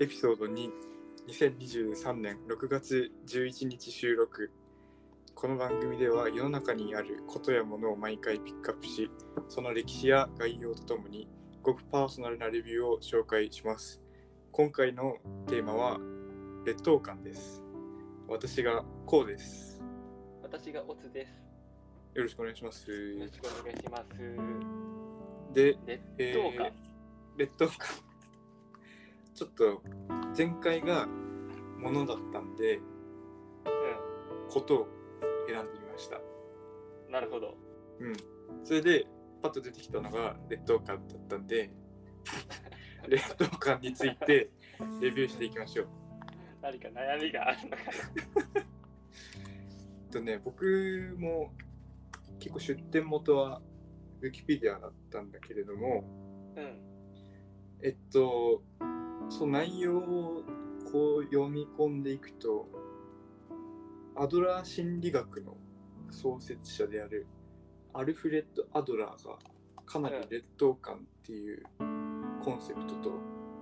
エピソード2、2023年6月11日収録。この番組では世の中にあることやものを毎回ピックアップし、その歴史や概要とともに、ごくパーソナルなレビューを紹介します。今回のテーマは、劣等感です。私がこうです。私がオツです。よろしくお願いします。よろしくお願いします。で、劣え等感。ー劣等感。ちょっと前回がものだったんで、ことを選んでみました。うん。なるほど。うん。それで、パッと出てきたのが劣等感だったんで、劣等感についてレビューしていきましょう。何か悩みがあるのかえっとね、僕も結構出典元はウィキペディアだったんだけれども、な。うん。えっと、その内容をこう読み込んでいくと、アドラー心理学の創設者であるアルフレッド・アドラーがかなり劣等感っていうコンセプトと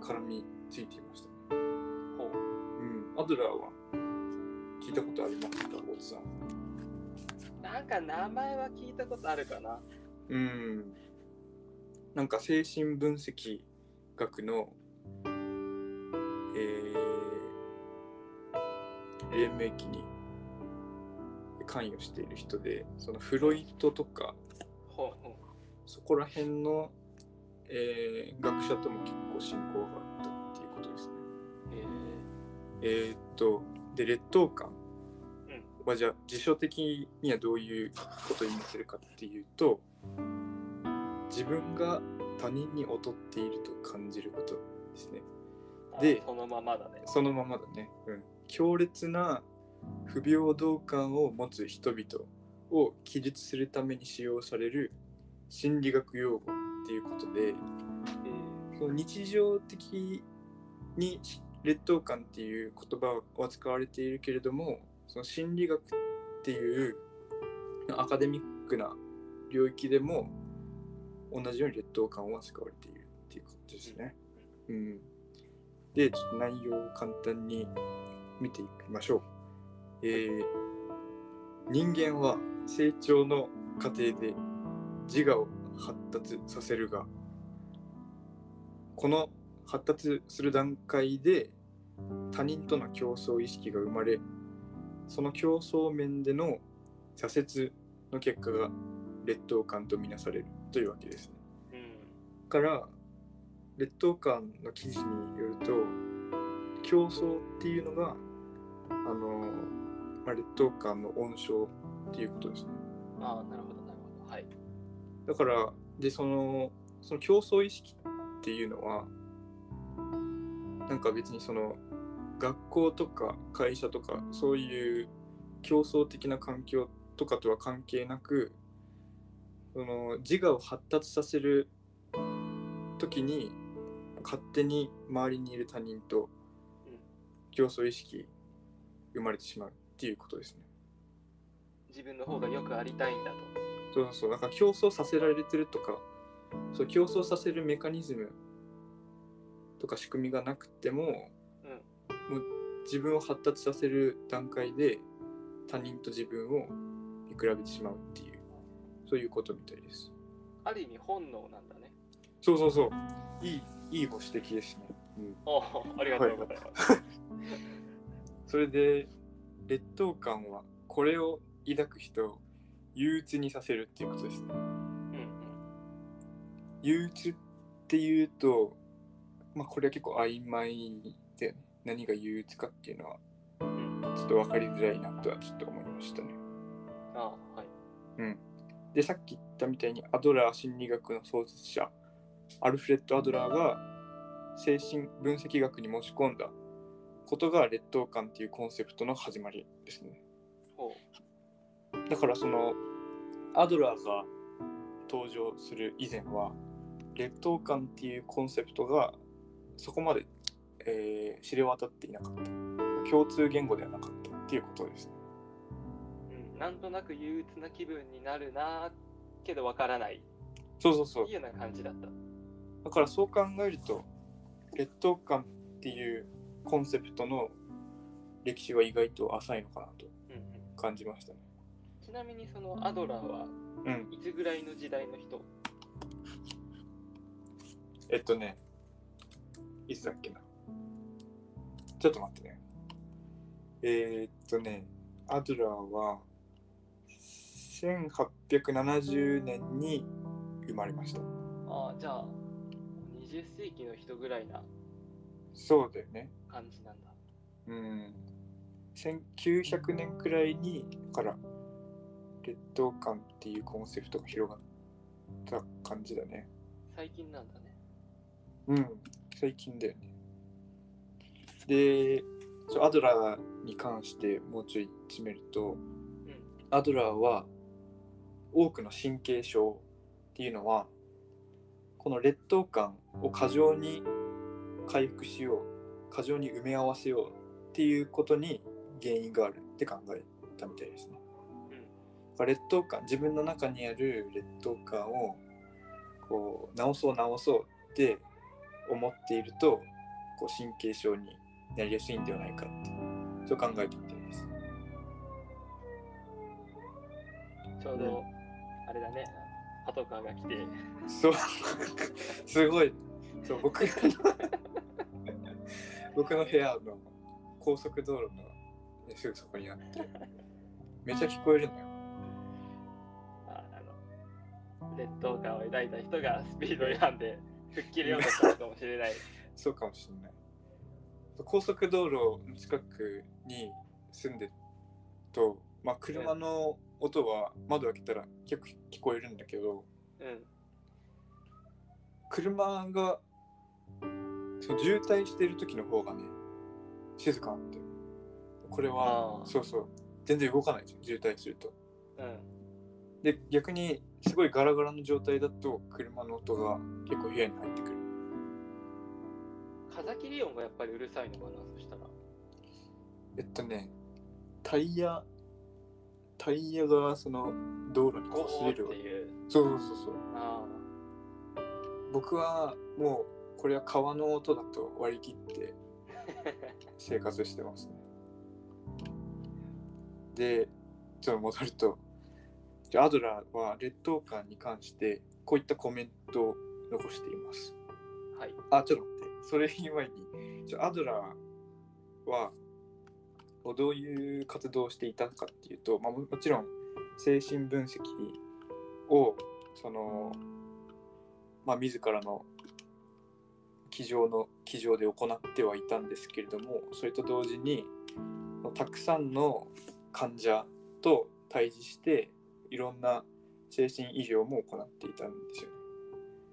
絡みついていましたね。ほう。うん、アドラーは聞いたことありますか、大津さん？なんか名前は聞いたことあるかな。うん。なんか精神分析学の、黎明期に関与している人で、そのフロイトとか、そこら辺の、えー学者とも結構親交があったっていうことですね。う。へええーっと、で、劣等感うんはじゃあ辞書的にはどういうことを意味するかっていうと、自分が他人に劣っていると感じることですね。あでそのままだね。そのままだね。うん。強烈な不平等感を持つ人々を記述するために使用される心理学用語っていうことで、へその日常的に劣等感っていう言葉は使われているけれどもその心理学っていうアカデミックな領域でも同じように劣等感は使われているっていうことですね。うん、でちょっと内容を簡単に見ていきましょう。えー人間は成長の過程で自我を発達させるがこの発達する段階で他人との競争意識が生まれその競争面での挫折の結果が劣等感とみなされるというわけですね。え。うん。から劣等感の記事によると競争っていうのがあの、まあ、劣等感の温床っていうことですね。ああ、なるほど、なるほど。はい。だからでそのその競争意識っていうのはなんか別にその学校とか会社とかそういう競争的な環境とかとは関係なくその自我を発達させる時に勝手に周りにいる他人とうん競争意識生まれてしまうっていうことですね。自分の方がよくありたいんだと。そうそうそう、だから競争させられてるとか、そう競争させるメカニズムとか仕組みがなくても、うん。もう自分を発達させる段階で他人と自分を見比べてしまうっていう、そういうことみたいです。ある意味本能なんだね。そうそうそう、いい、いいご指摘ですね。うん、おお、ありがとうございます。それで、劣等感はこれを抱く人を憂鬱にさせるっていうことですね。うんうん。憂鬱っていうと、まあ、これは結構曖昧で、ね、何が憂鬱かっていうのはうん。ちょっと分かりづらいなとはちょっと思いましたね。ああ、はい。うん。で、さっき言ったみたいにアドラー心理学の創設者、アルフレッド・アドラーが精神分析学に持ち込んだことが劣等感っていうコンセプトの始まりですね。ほう。だからそのアドラーが登場する以前は劣等感っていうコンセプトがそこまで、えー知れ渡っていなかった共通言語ではなかったっていうことですねうん。なんとなく憂鬱な気分になるなけどわからない。そうそうそういいような感じだった。だからそう考えると劣等感っっていうコンセプトの歴史は意外と浅いのかなとうんうん感じましたね。ちなみにそのアドラーはうん。いつぐらいの時代の人？えっとね、いつだっけな？ちょっと待ってね。えー、っとね、アドラーは1870年に生まれました。ああじゃあ20世紀の人ぐらいなそうだよね。感じなんだうん。1900年くらいにから劣等感っていうコンセプトが広がった感じだね。最近なんだねうん、最近だよね。で、アドラーに関してもうちょい詰めると、うんアドラーは多くの神経症っていうのは、この劣等感を過剰に回復しよう、過剰に埋め合わせようっていうことに原因があるって考えたみたいですね。うん。まあ劣等感自分の中にある劣等感をこう直そう直そうって思っているとこう神経症になりやすいんではないかってそう考えてみたいです。ちょうどあれだね。パトカーが来て。そう。すごい。そう僕の 僕の部屋の高速道路のすぐそこにあってめっちゃ聞こえるのよ。ああの劣等感を抱いた人がスピード違反で吹っ切れようとしたのかもしれない そうかもしれない。高速道路の近くに住んでると、まあ、車の音は窓開けたら結構聞こえるんだけど、うん車がそう渋滞してる時の方がね、静かなんだよ。これはそうそう、全然動かないじゃん、渋滞すると。うんで、逆にすごいガラガラの状態だと、車の音が結構部屋に入ってくる。風切り音がやっぱりうるさいのかなそしたらえっとね、タイヤ、タイヤがその道路にゴ擦れるそうそうそうそう。あ僕はもうこれは川の音だと割り切って生活してますね。で、ちょっと戻ると、じゃあアドラーは劣等感に関してこういったコメントを残しています。あはいあ、ちょっと待って。それ以前に、ちょアドラーはどういう活動をしていたかっていうと、まあ、ももちろん精神分析をその、まあ、自らの机上の机上で行ってはいたんですけれどもそれと同時にたくさんの患者と対峙していろんな精神医療も行っていたんですよね。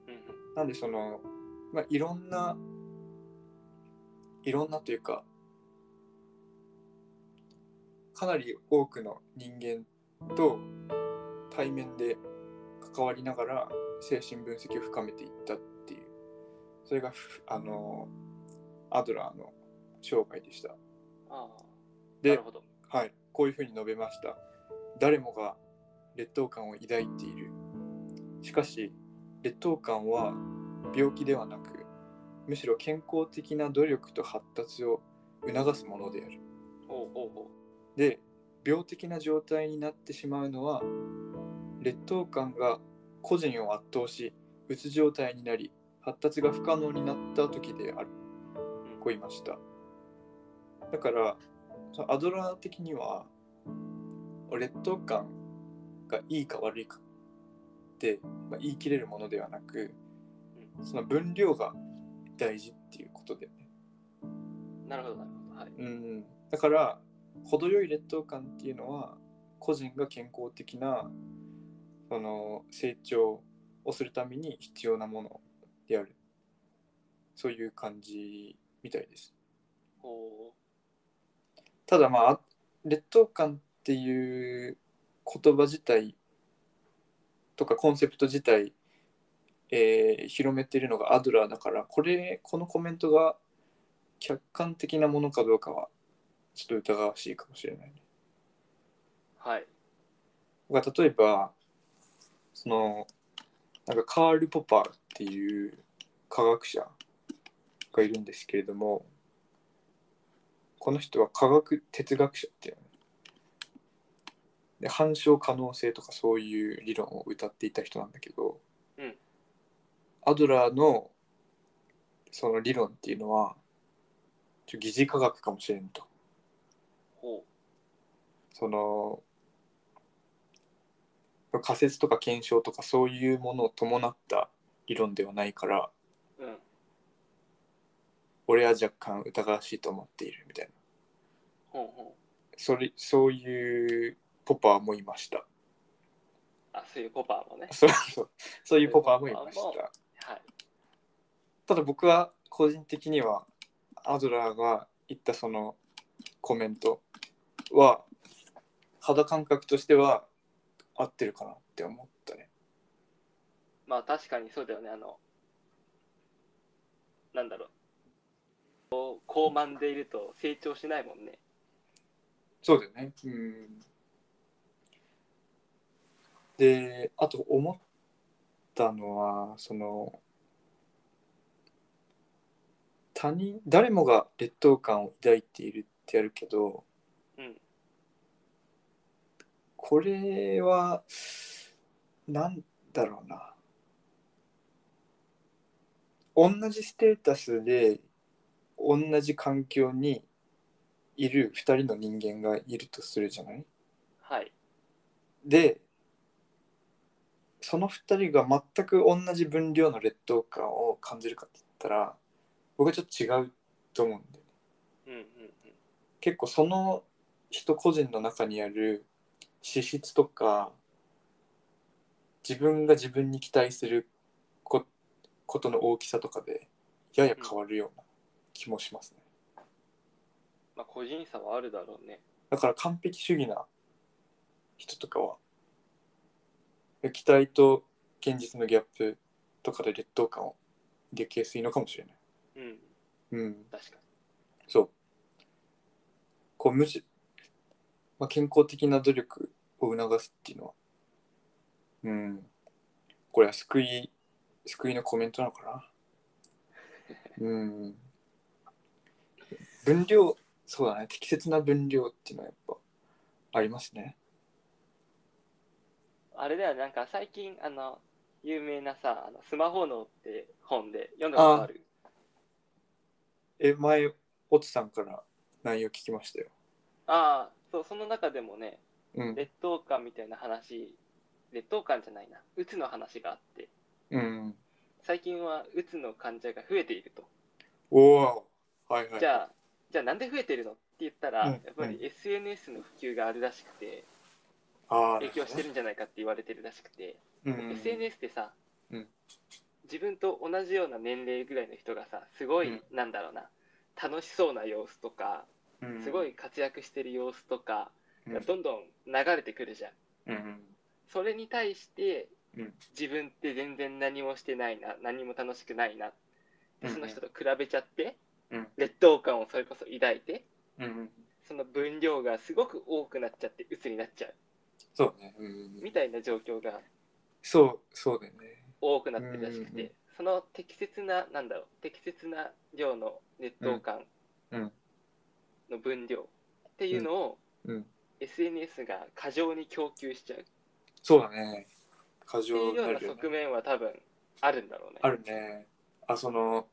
うんうんなんでその、まあ、いろんないろんなというかかなり多くの人間と対面で関わりながら精神分析を深めていったそれがふあのアドラーの生涯でした。あでる、ほどはい、こういうふうに述べました。誰もが劣等感を抱いている。しかし、劣等感は病気ではなく、むしろ健康的な努力と発達を促すものである。おうおうおうで、病的な状態になってしまうのは、劣等感が個人を圧倒し、うつ状態になり、発達が不可能になった時である。こう言いました。だから、アドラー的には、劣等感がいいか悪いかって、まあ、言い切れるものではなく、その分量が大事っていうことでね。なるほどなるほどはいうん、だから、程よい劣等感っていうのは、個人が健康的なその成長をするために必要なものである。そういう感じみたいです。ただまあ劣等感っていう言葉自体とかコンセプト自体、えー広めてるのがアドラーだからこれこのコメントが客観的なものかどうかはちょっと疑わしいかもしれないね。はいが例えばそのなんかカール・ポパーっていう科学者がいるんですけれどもこの人は科学哲学者っていう。で反証可能性とかそういう理論を歌っていた人なんだけど、うん。アドラーのその理論っていうのはちょ疑似科学かもしれんと。ほその仮説とか検証とかそういうものを伴った理論ではないからう。うん。俺は若干疑わしいと思っているみたいなほうほう。それそういうポパーもいましたあ、そういうポパーもね。そうそうそういうポパーもいましたはい。ただ僕は個人的にはアドラーが言ったそのコメントは肌感覚としては合ってるかなって思ったねまあ確かにそうだよね。あの、なんだろう。こう高慢でいると成長しないもんね。そうだよねうんであと思ったのはその他人誰もが劣等感を抱いているってやるけどうん。これはなんだろうな同じステータスで同じ環境にいる2人の人間がいるとするじゃない？はい。でその2人が全く同じ分量の劣等感を感じるかって言ったら僕はちょっと違うと思うんだよねうんうんうん。結構その人個人の中にある資質とか自分が自分に期待するこことの大きさとかでやや変わるような気もしますね、まあ個人差はあるだろうね。だから完璧主義な人とかは期待と現実のギャップとかで劣等感を抱きやすいのかもしれない。うん。うん。確かそう。こう無視、まあ、健康的な努力を促すっていうのはうんこれは救い救いのコメントなのかなうん分量そうだね適切な分量っていうのはやっぱありますねに。あれだよね。なんか最近、あの、有名なさ、あのスマホ脳って本で読んだことある？え前オツさんから内容聞きましたよああ、そう、その中でもね、うん。劣等感みたいな話、劣等感じゃないな、うつの話があって、うん。最近はうつの患者が増えていると。おおはいはい。じゃあ、じゃあなんで増えてるの？って言ったら、うんやっぱり SNS の普及があるらしくて、影響してるんじゃないかって言われてるらしくて、うん。SNS ってさ、うん。自分と同じような年齢ぐらいの人がさ、すごい、うん。なんだろうな、楽しそうな様子とか、うんすごい活躍してる様子とかうん。がどんどん流れてくるじゃん。うんそれに対して、うん。自分って全然何もしてないな何も楽しくないなでうん。その人と比べちゃって、うん。劣等感をそれこそ抱いてうんその分量がすごく多くなっちゃって鬱になっちゃう。そうね。うんみたいな状況がそうそうだよね。多くなってるらしくて、その適切ななんだろう適切な量の劣等感うんの分量っていうのを、うん。SNS が過剰に供給しちゃう。っそうだね。過ていう剰にようななるよね側面は多分あるんだろうね。あるね。あその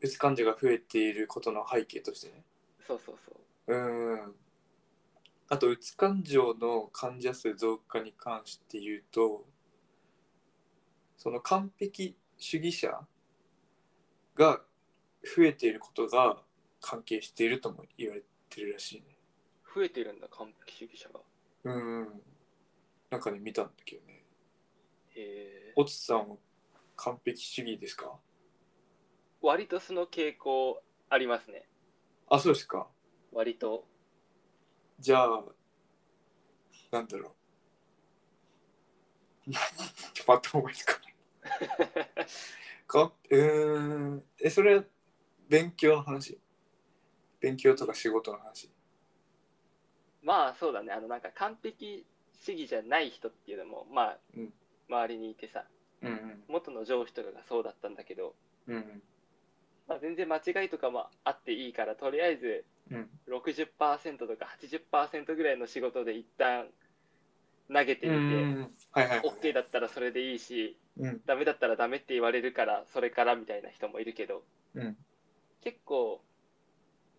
うつ患者が増えていることの背景としてね。そうそうそう。うん。あとうつ患状の患者数増加に関して言うとその完璧主義者が増えていることが関係しているとも言われてるらしいね。増えてるんだ完璧主義者が。うん。なんかね見たんだけどね。へえ。おつさんは完璧主義ですか？割とその傾向ありますね。あそうですか。割と。じゃあなんだろう。パッと思いつかないか？うーん。えそれは勉強の話？勉強とか仕事の話。まあそうだね。あのなんか完璧主義じゃない人っていうのもまあ、うん。周りにいてさ、うん元の上司とかがそうだったんだけど、うんうん。まあ、全然間違いとかもあっていいから、とりあえずうん。60%とか80%ぐらいの仕事で一旦投げてうみて、んはいはいはい。OK だったらそれでいいしうん。ダメだったらダメって言われるからそれからみたいな人もいるけどうん。結構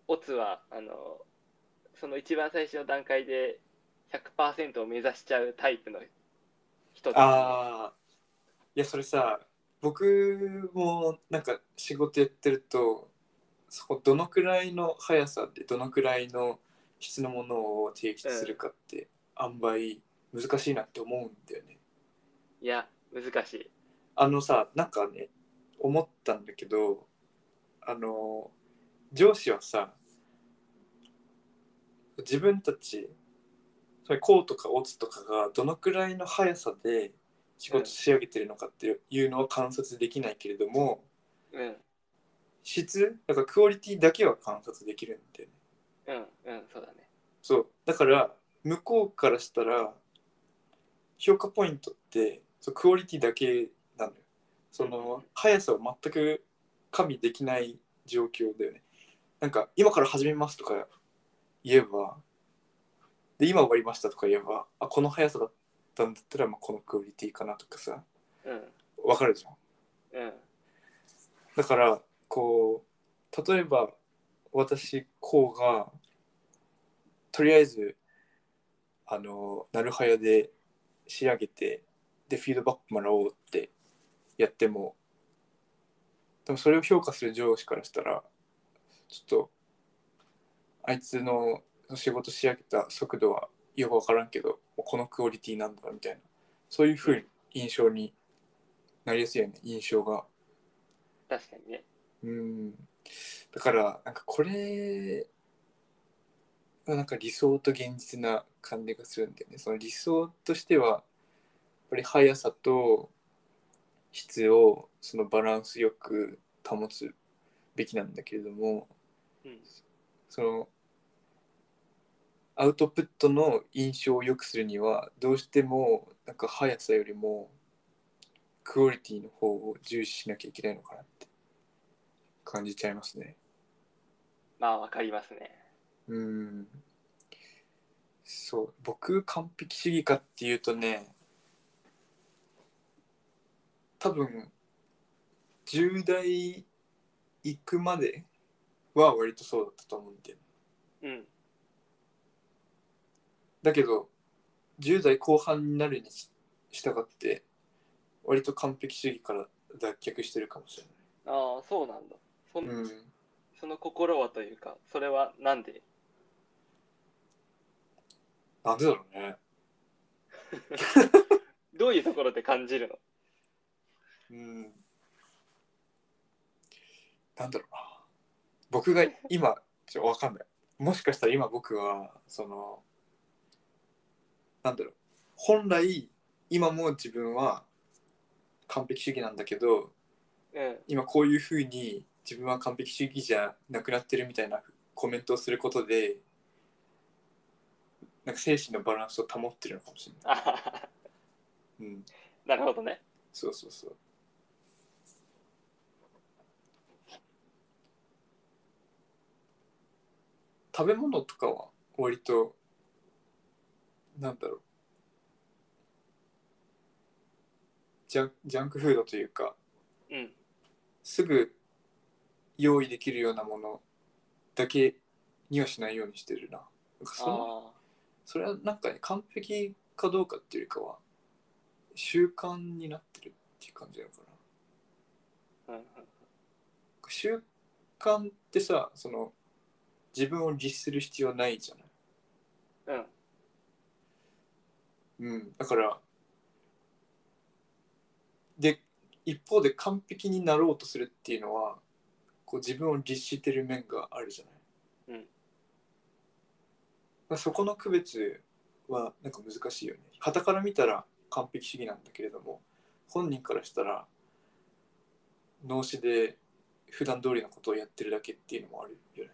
オツはあのその一番最初の段階で100%を目指しちゃうタイプの人ですねああいやそれさ僕もなんか仕事やってるとそこどのくらいの速さでどのくらいの質のものを提出するかって塩梅難しいなって思うんだよね。いや難しい。あのさなんかね思ったんだけどあの上司はさ自分たちそれこうとかオツとかがどのくらいの速さで仕事仕上げてるのかっていうのは観察できないけれども、うん。質だからクオリティだけは観察できるんだよねうんうんそうだね。そう。だから向こうからしたら評価ポイントってそうクオリティだけなのよ。その速さを全く加味できない状況だよね。なんか今から始めますとか言えば。で今終わりましたとか言えばあこの速さだったんだったら、まあ、このクオリティかなとかさ。うん。分かるじゃん。うん。だからこう例えば私こうがとりあえずあのなるはやで仕上げてでフィードバックもらおうってやってもでもそれを評価する上司からしたらちょっとあいつの仕事仕上げた速度はよく分からんけどこのクオリティなんだみたいな。そういうふうに印象になりやすいよね印象が。確かにね。うん。だからなんかこれはなんか理想と現実な感じがするんだよね。その理想としてはやっぱり速さと質をそのバランスよく保つべきなんだけれどもうん。そのアウトプットの印象を良くするにはどうしてもなんか速さよりもクオリティの方を重視しなきゃいけないのかなって感じちゃいますね。まあわかりますねうん。そう、僕完璧主義かっていうとね、多分10代行くまでは割とそうだったと思うんだよね。うんだけど10代後半になるに従って割と完璧主義から脱却してるかもしれああそうなんだそ,、ない。うん。その心はというかそれはなんで？なんでだろうね。どういうところで感じるの？うん。なんだろうな。僕が今、ちょ、わかんない。もしかしたら今僕は、その、なんだろう。本来、今も自分は完璧主義なんだけど、うん今こういうふうに自分は完璧主義じゃなくなってるみたいなコメントをすることで、なんか精神のバランスを保ってるのかもしれない。うん。なるほどねそうそうそう。食べ物とかは割となんだろうジャンジャンクフードというかうんすぐ用意できるようなものだけにはしないようにしてるな。なんかそのあそれはなんかね完璧かどうかっていうよりかは習慣になってるっていう感じなのかな。あうんうん習慣ってさその自分を律する必要ないじゃない。うんうん、だからで一方で完璧になろうとするっていうのはこう自分を律してる面があるじゃない。うんまあそこの区別はなんか難しいよね。傍から見たら完璧主義なんだけれども本人からしたら脳死で普段通りのことをやってるだけっていうのもあるよね。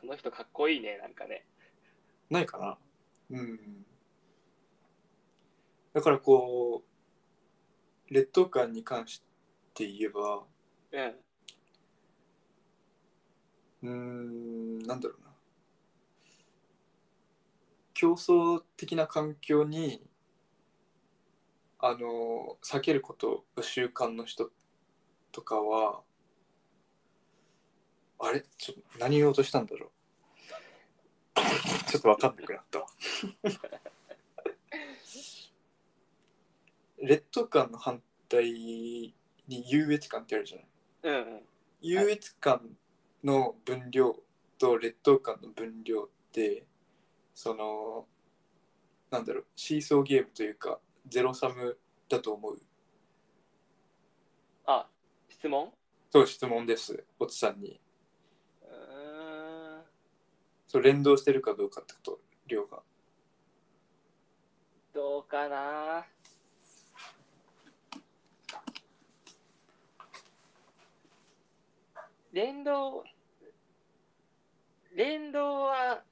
その人かっこいいねなんかねないかなうん。だからこう劣等感に関して言えばうんうーんなんだろうな。競争的な環境にあの避けることが習慣の人とかはあれ？ちょっと何言おうとしたんだろうちょっと分かんなくなったわ。劣等感の反対に優越感ってあるじゃない。うんうん。優越感の分量と劣等感の分量ってそのなんだろうシーソーゲームというかゼロサムだと思う。あ質問？そう質問です。おつさんにそう連動してるかどうかってこと？量が。どうかな？連動連動は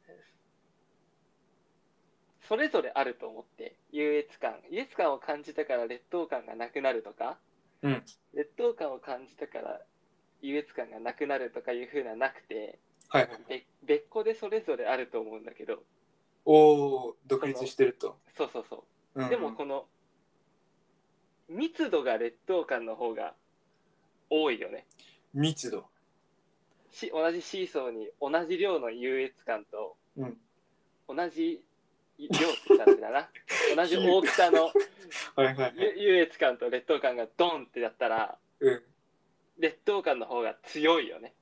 それぞれあると思って優越感。優越感を感じたから劣等感がなくなるとか、うん。劣等感を感じたから優越感がなくなるとかいうふうななくてはい。はいべ別個でそれぞれあると思うんだけど。おお独立してると、そうそうそう。うんうん。でもこの密度が劣等感の方が多いよね。密度。し同じシーソーに同じ量の優越感とうん。同じ量って言ったらあれだな。同じ大きさのはいはい優越感と劣等感がドンってやったらうん。劣等感の方が強いよね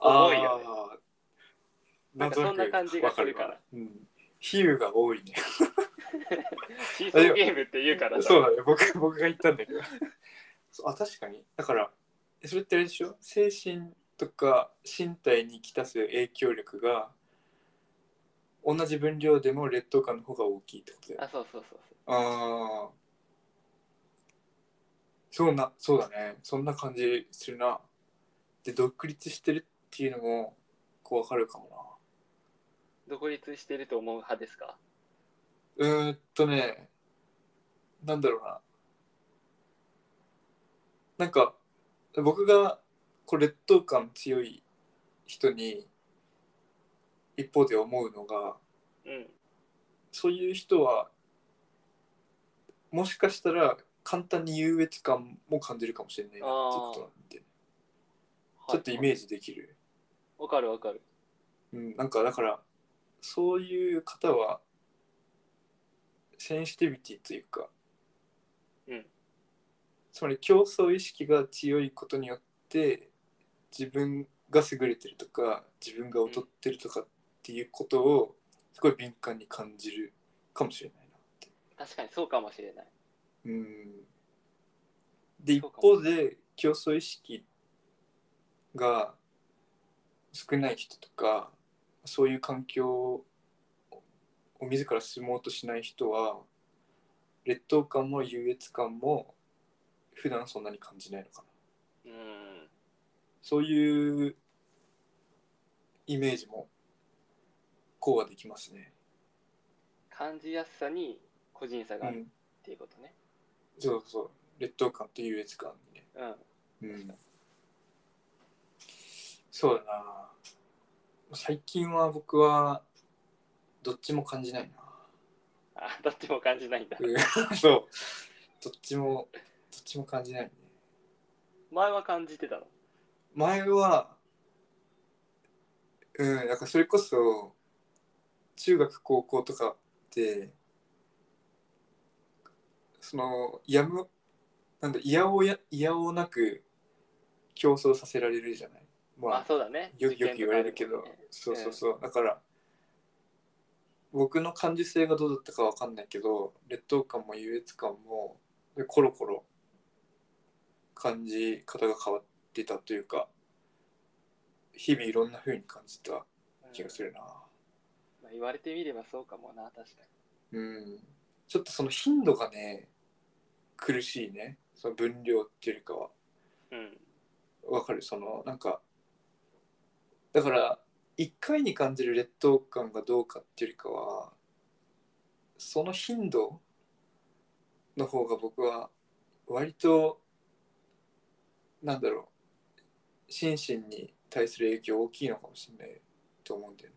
あ重いよね。あなんかそんな感じがするから。うん。比喩が多いね。シーソーゲームって言うからさそうだね。僕僕が言ったんだけど。そうあ確かに。だからえそれってあれでしょ？精神とか身体にきたす影響力が同じ分量でも劣等感の方が大きいってことだよあそうそうそうそう。ああそうなそうだね。そんな感じするな。で独立してるっていうのもこう分かるかもな。独立してると思う派ですか？うーんとね、なんだろうな。なんか、僕がこう劣等感強い人に一方で思うのが、うん。そういう人は、もしかしたら簡単に優越感も感じるかもしれないなってことなんで、ちょっとイメージジできる。わかるわかる。うん、なんかだから、そういう方は、センシティビティというか、うん。つまり競争意識が強いことによって自分が優れてるとか自分が劣ってるとかっていうことをすごい敏感に感じるかもしれないなって。確かにそうかもしれない。うん。で一方で競争意識が少ない人とかそういう環境を自ら進もうとしない人は劣等感も優越感も普段そんなに感じないのかな。うん。そういうイメージもこうはできますね。感じやすさに個人差うがあるっん、ていうことね。そうそう。劣等感と優越感にね。うん。うん、そうだな。最近は僕はどっちも感じないな。あどっちも感じないんだ。うん。そう。どっちもどっちも感じないね。前は感じてたの？前はうんなんかそれこそ中学高校とかってそのやむなんだいやおやいやおなく競争させられるじゃない？ままあそうだね。よよく言われるけど、ねそうそうそう、だから僕の感受性がどうだったかわかんないけど劣等感も優越感もでコロコロ感じ方が変わってたというか日々いろんな風に感じたうん。気がするな。まあ、言われてみればそうかもな確かうん。ちょっとその頻度がね苦しいね。その分量っていうよりかは。にうん。わかる？そのなんかだから1回に感じる劣等感がどうかっていうよりかはその頻度の方が僕は割となんだろう心身に対する影響大きいのかもしれないと思うんだよね。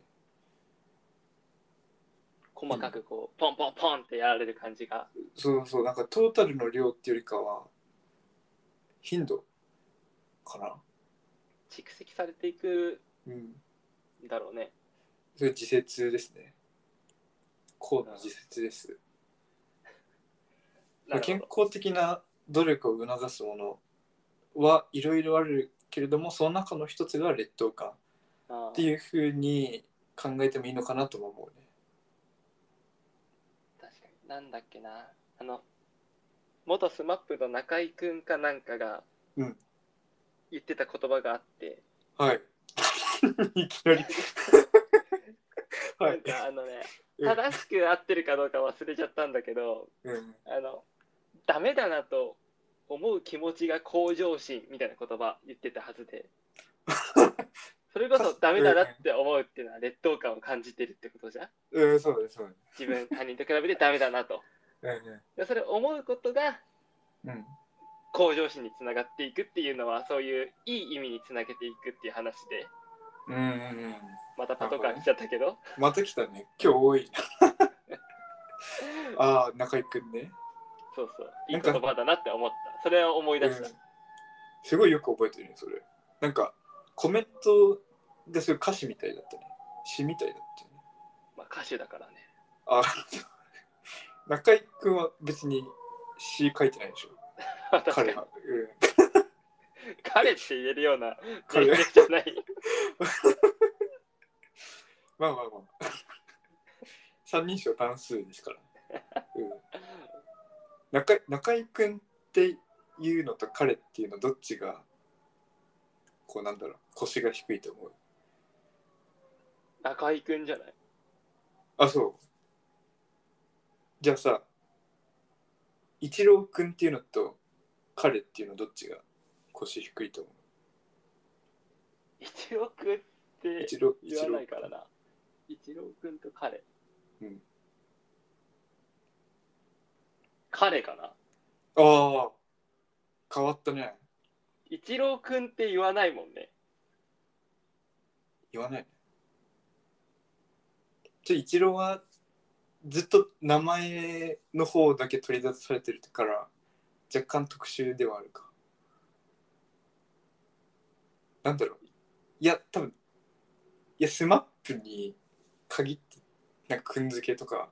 細かくこう、ポンポンポンってやられる感じが。そうそう、なんかトータルの量っていうよりかは、頻度かな。蓄積されていくうん。んだろうね。それ自説ですね。高度自説です。健 なるほど。康的な努力を促すものはいろいろあるけれども、その中の一つが劣等感あっていうふうに考えてもいいのかなとも思うね。ー確かに。なんだっけな。あの、元スマップの中居くんかなんかがうん言ってた言葉があって、はい。いきなり。は なんい。かあのね、うん正しく合ってるかどうか忘れちゃったんだけど、うん。あの、ダメだなと思う気持ちが向上心みたいな言葉言ってたはずで、それこそダメだなって思うっていうのは劣等感を感じてるってことじゃん？うん、そうです、そうです。自分、他人と比べてダメだなと。うんでそれ思うことがうん。うん。向上心につながっていくっていうのは、そういういい意味につなげていくっていう話で、うんうんうん。またパトカー来ちゃったけど、また来たね。今日多いな。ああ、中居くんね。そうそう、いない言葉だなって思った。それを思い出した。うんすごいよく覚えてるね、それ。なんか、コメントですごい歌詞みたいだったね。詩みたいだったよね。まあ歌手だからね。あ 中居くんは別に詩書いてないでしょ。彼は。うん彼って言えるような彼じゃない。まあまあまあ。三人称単数ですから、うん、中中居くんっていうのと彼っていうのどっちがこうなんだろう腰が低いと思う？中居くんじゃない？あそう。じゃあさ一郎くんっていうのと彼っていうのどっちが腰低いと思う？一郎くんって一郎言わないからな。一郎くんと彼。うん。彼かな。ああ。変わったね。一郎くんって言わないもんね。言わないね。じゃあ一郎はずっと名前の方だけ取り出されてるから若干特殊ではあるか。なんだろういや多分いやスマップに限ってなんかくんづけとか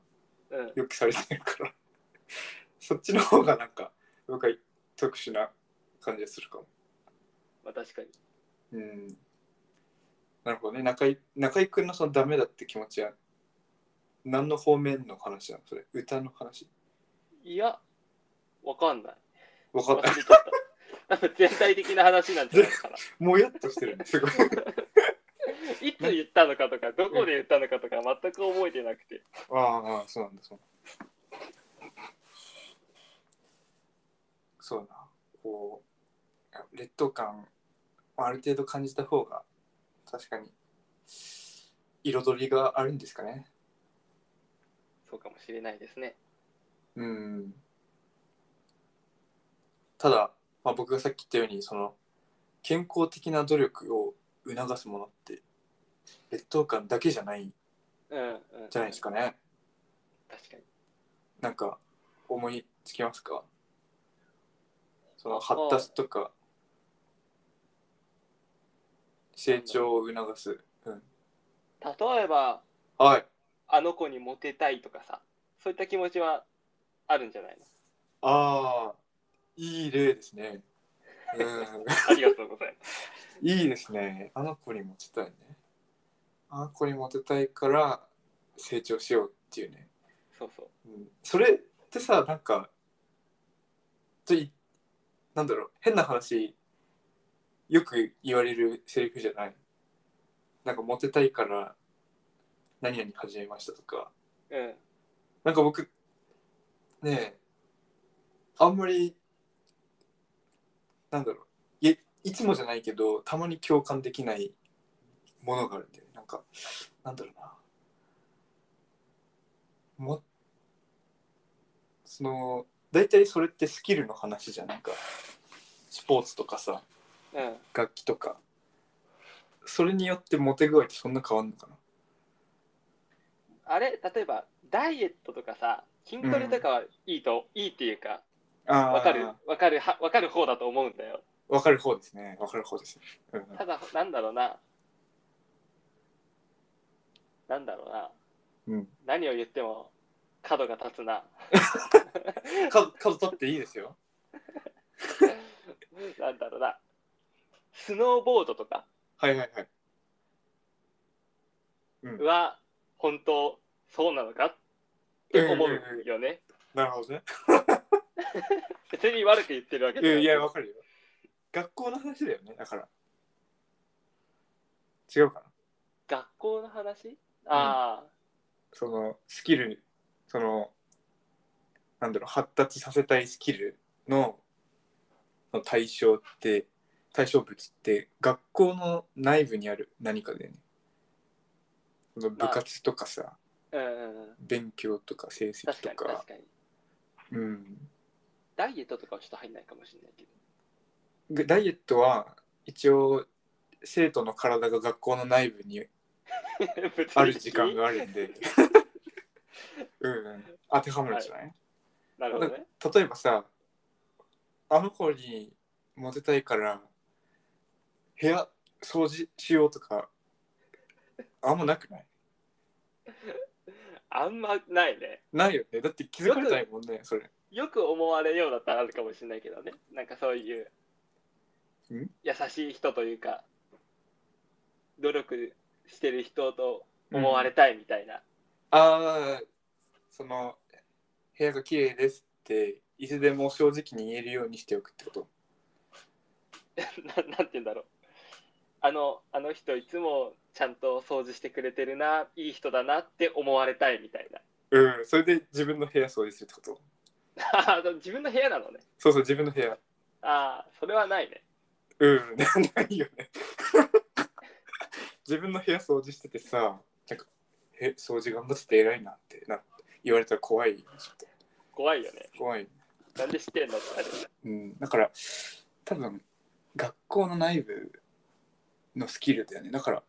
うん。よくされてるから そっちの方がなんか僕は特殊な感じがするかもまあ確かに。うんなるほどね中居中居君のそのダメだって気持ちは何の方面の話なの？それ歌の話？いや、わかんない。忘わかんないれちゃった。全体的な話なんじゃないかな。もやっとしてるねすごい いつ言ったのかとか、どこで言ったのかとか、全く覚えてなくて。ああそうなんだそうそうだなこう劣等感をある程度感じた方が確かに彩りがあるんですかねそうかもしれないですね。うんただ、まあ、僕がさっき言ったようにその健康的な努力を促すものって劣等感だけじゃない。じゃないですかね。確かに。なんか思いつきますか？そのあ発達とか成長を促す、うん、例えば、はい。あの子にモテたいとかさ、そういった気持ちはあるんじゃないの？ああいい例ですねうんありがとうございます。いいですね。あの子にモテたいね。あの子にモテたいから成長しようっていうね。そうそう。うん、それってさ、なんか、といなんだろう、変な話、よく言われるセリフじゃない？なんかモテたいから何々始めましたとか。うん。なんか僕、ねえ、あんまり、なんだろう、いえいつもじゃないけど、たまに共感できないものがあるんだよね。なんか、なんだろうな。も、その、大体それってスキルの話じゃん。なんか、スポーツとかさ、うん。楽器とか。それによってモテ具合ってそんな変わんのかな？あれ？例えばダイエットとかさ筋トレとかはいいと、いいっていうかわかるわかるはわかる方だと思うんだよ。わかる方ですね。わかる方です、うん、ただなんだろうな。なんだろうな。うん。何を言っても角が立つな。角角取っていいですよ。なんだろうな。スノーボードとか。はいはいはい。うん。は本当そうなのかって思うよね、なるほどね 別に悪く言ってるわけい。やいやわくかるよ。学校の話だよねだから。違うかな。学校の話？あそのスキルそのなんだろう発達させたいスキルのの対象って対象物って学校の内部にある何かだよね。その部活とかさ、あ、うんうんうん、勉強とか成績確か。とかに確かに。うんダイエットとかはちょっと入んないかもしれないけど。ぐダイエットは一応生徒の体が学校の内部に ある時間があるんで。うん、うん、当てはまるんじゃない、なるほどね。例えばさあの子にモテたいから部屋掃除しようとかあんまなくない？あんまないね。ないよね。だって気づかれないもんねそれよく思われようだったらあるかもしれないけどね。なんかそういうん？優しい人というか努力してる人と思われたいみたいな、ああその部屋が綺麗ですっていつでも正直に言えるようにしておくってこと？ななんて言うんだろう。あのあの人いつもちゃんと掃除してくれてるないい人だなって思われたいみたいな。うんそれで自分の部屋掃除するってこと？あ ー自分の部屋なのね。そうそう自分の部屋。ああそれはないね。うん ないよね。自分の部屋掃除しててさなんかえ掃除頑張ってて偉いなってな言われたら怖いちょっと怖いよね。怖い。なんで知ってんのってなるうん、だから多分学校の内部のスキルだよね。だから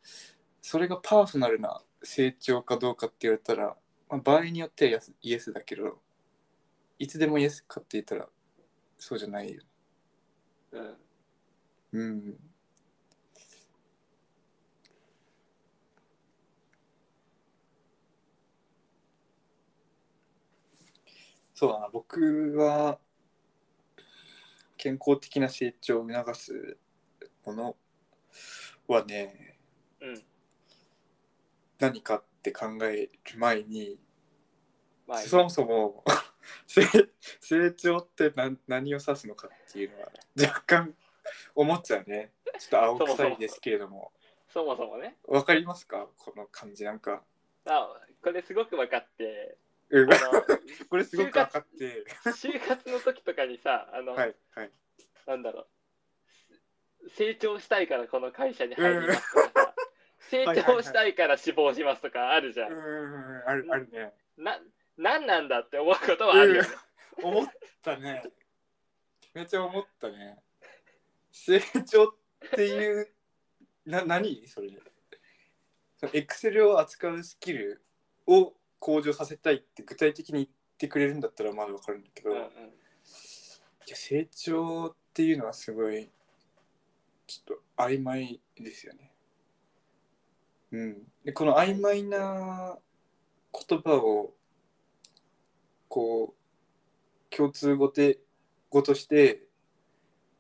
それがパーソナルな成長かどうかって言われたら、まあ、場合によってはイエスだけどいつでもイエスかって言ったらそうじゃないよ。うん。うんそうだな。僕は健康的な成長を促すものはねうん。何かって考える前にまあそもそも成成長って何何を指すのかっていうのは若干思っちゃうね。ちょっと青臭いですけれども。そもそもね。わかりますか？この感じなんか、あこれすごく分かって。これすごく分かって。就活の時とかにさあの、はいはい。なんだろう。成長したいからこの会社に入りますとかさ成長したいから志望しますとかあるじゃん、うん。あるあるね。な何なんだって思うことはあるよね、思ったね。めっちゃ思ったね。成長っていうな何それ？エクセルを扱うスキルを向上させたいって具体的に言ってくれるんだったらまだわかるんだけど、うんうん。いや成長っていうのはすごいちょっと曖昧ですよね。うん、でこの曖昧な言葉をこう共通語で語として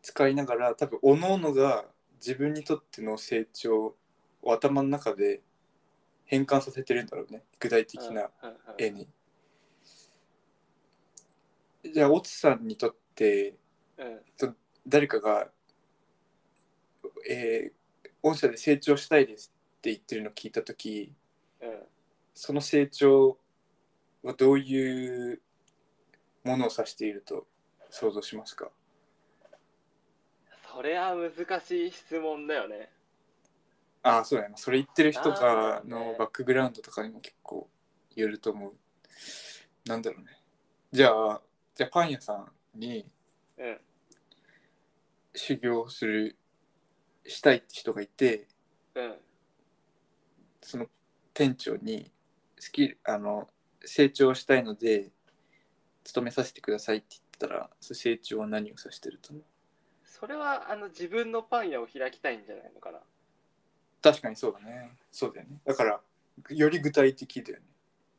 使いながら多分各々が自分にとっての成長を頭の中で変換させてるんだろうね。具体的な絵に。じゃあ、オツさんにとって、うん。誰かが、えー御社で成長したいですって言ってるのを聞いたとき、うん。その成長はどういうものを指していると想像しますか？それは難しい質問だよねああ、そうやな。それ言ってる人がのバックグラウンドとかにも結構言えると思う。なんだろうね。じゃあ、じゃあパン屋さんにうん修行するしたいって人がいてうん。その店長にスキルあの成長したいので勤めさせてくださいって言ったら成長は何を指してると思う？それはあの自分のパン屋を開きたいんじゃないのかな？確かにそうだねそうだよねだからより具体的だよね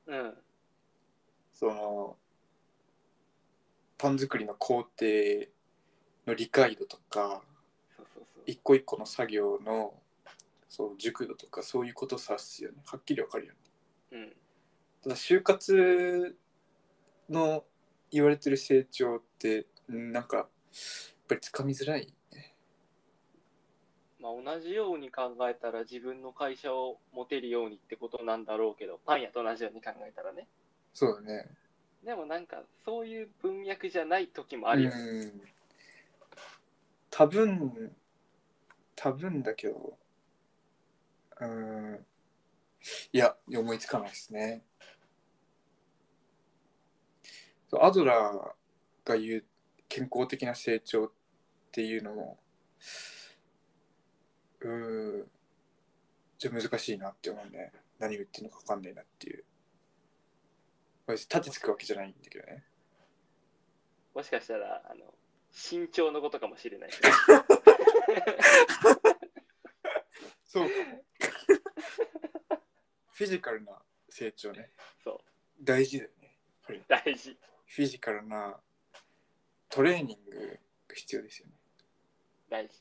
うん。そのパン作りの工程の理解度とか。一個一個の作業のそう熟度とかそういうことを指すよねはっきりわかるよねうん。就活の言われてる成長ってうんなんかやっぱりつかみづらいね。まあ同じように考えたら自分の会社を持てるようにってことなんだろうけど、パン屋と同じように考えたらね。そうだね。でもなんかそういう文脈じゃない時もあるよ。ね。うん。多分多分だけどうん。いや思いつかないですねそうアドラーが言う健康的な成長っていうのもうんじゃあ難しいなって思うね何を言ってるのか分かんないなっていう立てつくわけじゃないんだけどねもしかしたらあの身長のことかもしれない。そうかも。フィジカルな成長ね。そう。大事だよね。大事。フィジカルなトレーニングが必要ですよね。大事。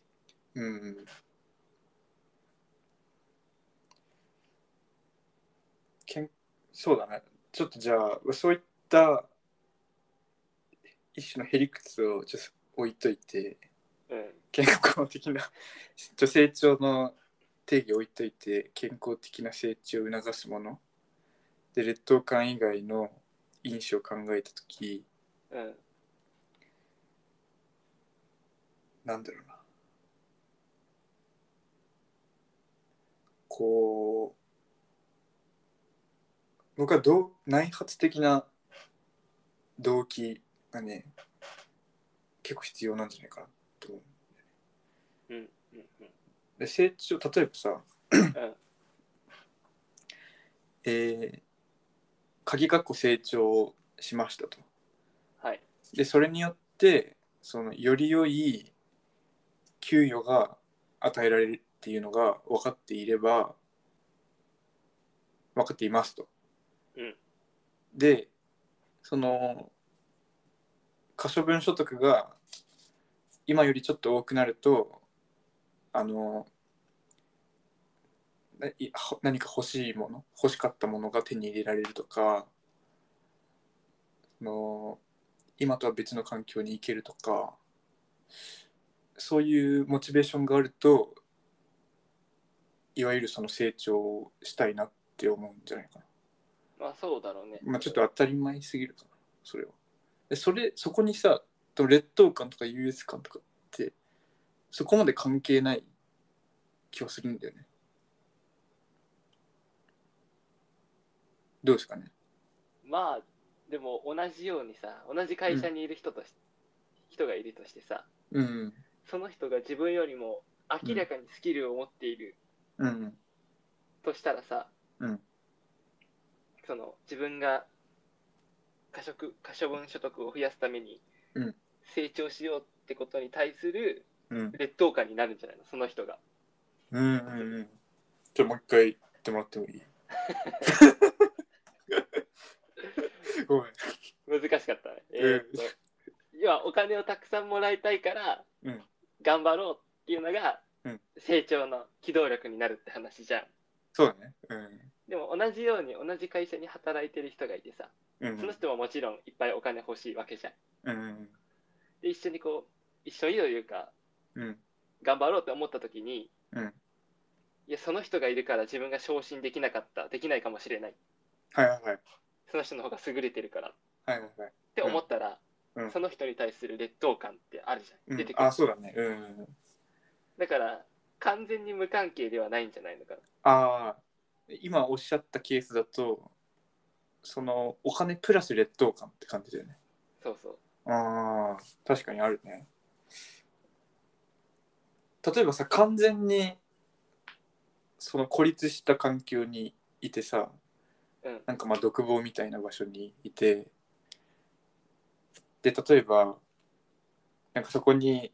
うん。けんそうだね。ちょっとじゃあ、そういった一種のへりくつをちょっと置いといて、うん。健康的な女成長の定義を置いといて健康的な成長を促すもので劣等感以外の因子を考えた時うん。なんだろうなこう僕はどう内発的な動機がね結構必要なんじゃないかなと思ううん。うん。うん。で成長例えばさ、うん。えー、鍵括弧成長しましたと。はい。でそれによってそのより良い給与が与えられるっていうのが分かっていれば分かっていますと。うんでその可処分所得が今よりちょっと多くなるとあの何か欲しいもの？欲しかったものが手に入れられるとかその今とは別の環境に行けるとかそういうモチベーションがあるといわゆるその成長をしたいなって思うんじゃないかな。まあそうだろうね。まあちょっと当たり前すぎるかなそれは。でそれそこにさと劣等感とか優越感とかってそこまで関係ない気はするんだよね。どうですかね？まあでも同じようにさ同じ会社にいる人とし、人がいるとしてさうんその人が自分よりも明らかにスキルを持っているうん。としたらさ、うん。その自分が可食可処分所得を増やすためにうん。成長しようってことに対するうん。劣等感になるんじゃないの？その人が。うんうんうん。じゃあもう一回言ってもらってもいい？ごめん。難しかった。ね。えーっと要はお金をたくさんもらいたいからうん。頑張ろうっていうのがうん。成長の機動力になるって話じゃん。そうだね。うん。でも同じように同じ会社に働いてる人がいてさうん。その人ももちろんいっぱいお金欲しいわけじゃん。うん。で一緒にこう一緒にというかうん。頑張ろうって思った時にうん。いやその人がいるから自分が昇進できなかったできないかもしれないはいはいはい。その人の方が優れてるから。っはいはいはい。て思ったら、うん。その人に対する劣等感ってあるじゃうん。ん出てくる、あそうだね。うん。だから完全に無関係ではないんじゃないのかな。ああ今おっしゃったケースだとそのお金プラス劣等感って感じだよね。そうそう。ああ確かにあるね。例えばさ完全にその孤立した環境にいてさうん。なんかまあ独房みたいな場所にいてで例えばなんかそこに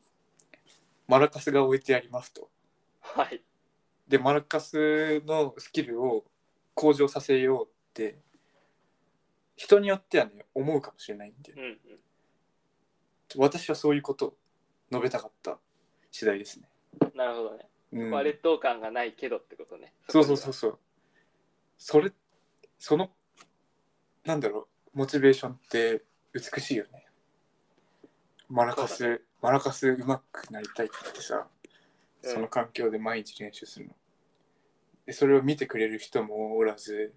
マラカスが置いてありますと。はい。でマラカスのスキルを向上させようって人によってはね思うかもしれないんでうんうん。私はそういうことを述べたかった次第ですね、なるほどね、うん。まあ劣等感がないけどってことね。そうそうそうそう。それそのなんだろうモチベーションって美しいよね。マラカス、マラカスうまくなりたいってさうん。その環境で毎日練習するの、でそれを見てくれる人もおらず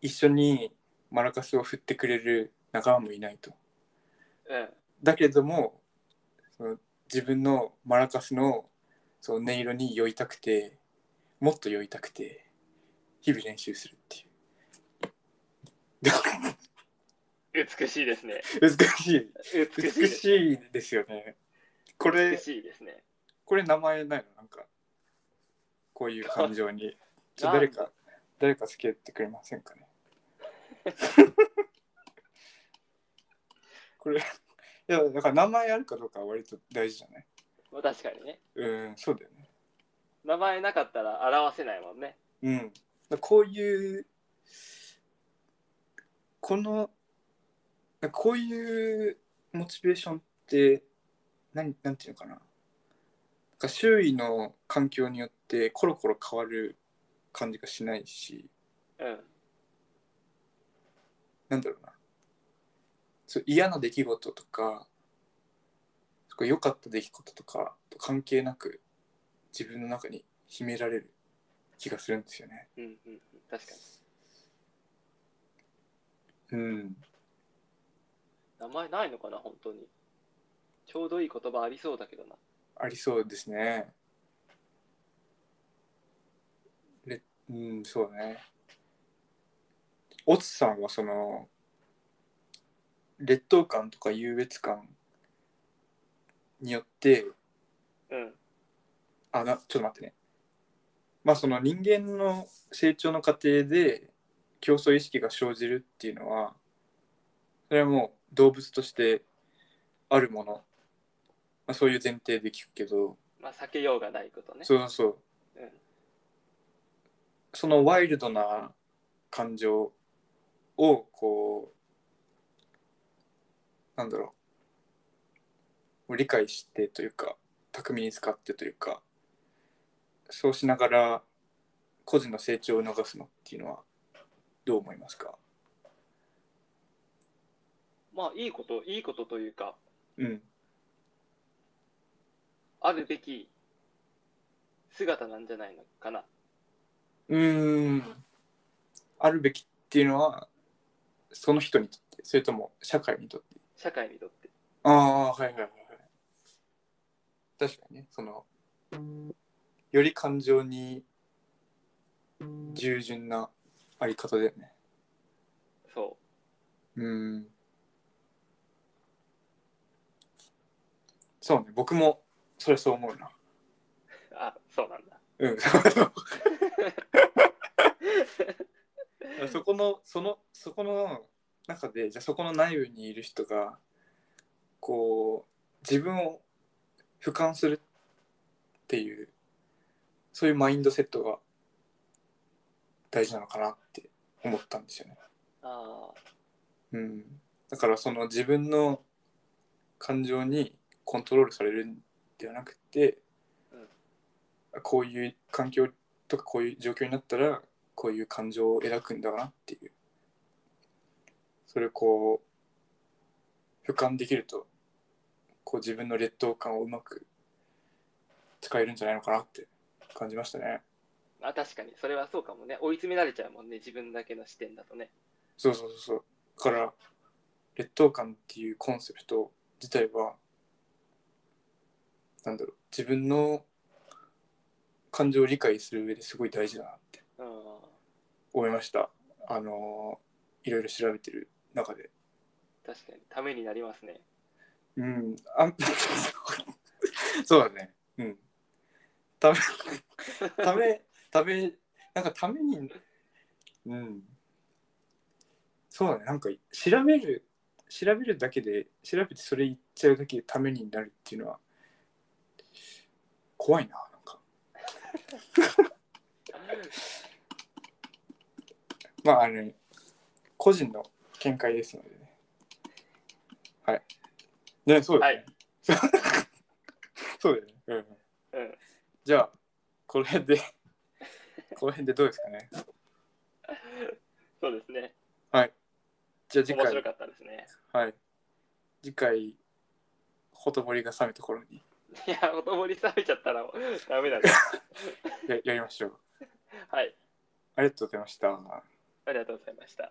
一緒にマラカスを振ってくれる仲間もいないと。うん。だけどもその自分のマラカスのその音色に酔いたくてもっと酔いたくて日々練習するっていう。美しいですね。美しい。美しい美ですよね。これ美しいですね。これ名前ないの？なんかこういう感情に。ちょなん誰か誰か付き合ってくれませんかね？これいやだから名前あるかどうかは割と大事じゃない？まあ確かにね。うんそうだよね。名前なかったら表せないもんね。うん。だこういうこのこういうモチベーションって何なんていうのかな。なんか周囲の環境によってコロコロ変わる感じがしないし。うん。なんだろうな。そう嫌な出来事とか良かった出来事とかと関係なく自分の中に秘められる気がするんですよね。うんうんうん確かにうん、名前ないのかな本当にちょうどいい言葉ありそうだけどなありそうですね。れうん、そうね。オツさんはその劣等感とか優越感によってうんあなちょっと待ってねまあその人間の成長の過程で競争意識が生じるっていうのはそれはもう動物としてあるもの、まあ、そういう前提で聞くけど。まあ避けようがないことね。そうそううん。そのワイルドな感情をこうなんだろう。理解してというか巧みに使ってというかそうしながら個人の成長を促すのっていうのはどう思いますか？まあいいこといいことというかうん。あるべき姿なんじゃないのかな。うーん。あるべきっていうのはその人にとってそれとも社会にとって？社会にとって。ああはいはいはいはい。確かにねそのより感情に従順なあり方だよね。そう。うん。そうね。僕もそれそう思うな。あそうなんだ。うん。そこのそのそこの中でじゃあそこの内部にいる人がこう自分を俯瞰するっていうそういうマインドセットが大事なのかなって思ったんですよね。あうん、だからその自分の感情にコントロールされるんではなくて、こういう環境とかこういう状況になったらこういう感情を描くんだなっていう。それをこう俯瞰できるとこう自分の劣等感をうまく使えるんじゃないのかなって感じましたね。ーまあ確かにそれはそうかもね追い詰められちゃうもんね自分だけの視点だとねそうそうそうそう。だから、劣等感っていうコンセプト自体は、なんだろう、自分の感情を理解する上ですごい大事だなってうん思いました。あのーいろいろ調べてる中で。確かにためになりますねうん。あ そうだね。うん。ため、ためためなんかためにうん。そうだね。なんか調べる調べるだけで調べてそれ言っちゃうだけでためになるっていうのは怖いななんか。まああの個人の見解ですのでね。はい。ねそうだよね、そうだよね。うん。うん。じゃあこの辺でこの辺でどうですかね？そうですね。じゃあ次回面白かったですね。はい次回ほとぼりが冷めた頃にいや、ほとぼり冷めちゃったらダメだね。ややりましょうはい。ありがとうございましたありがとうございました。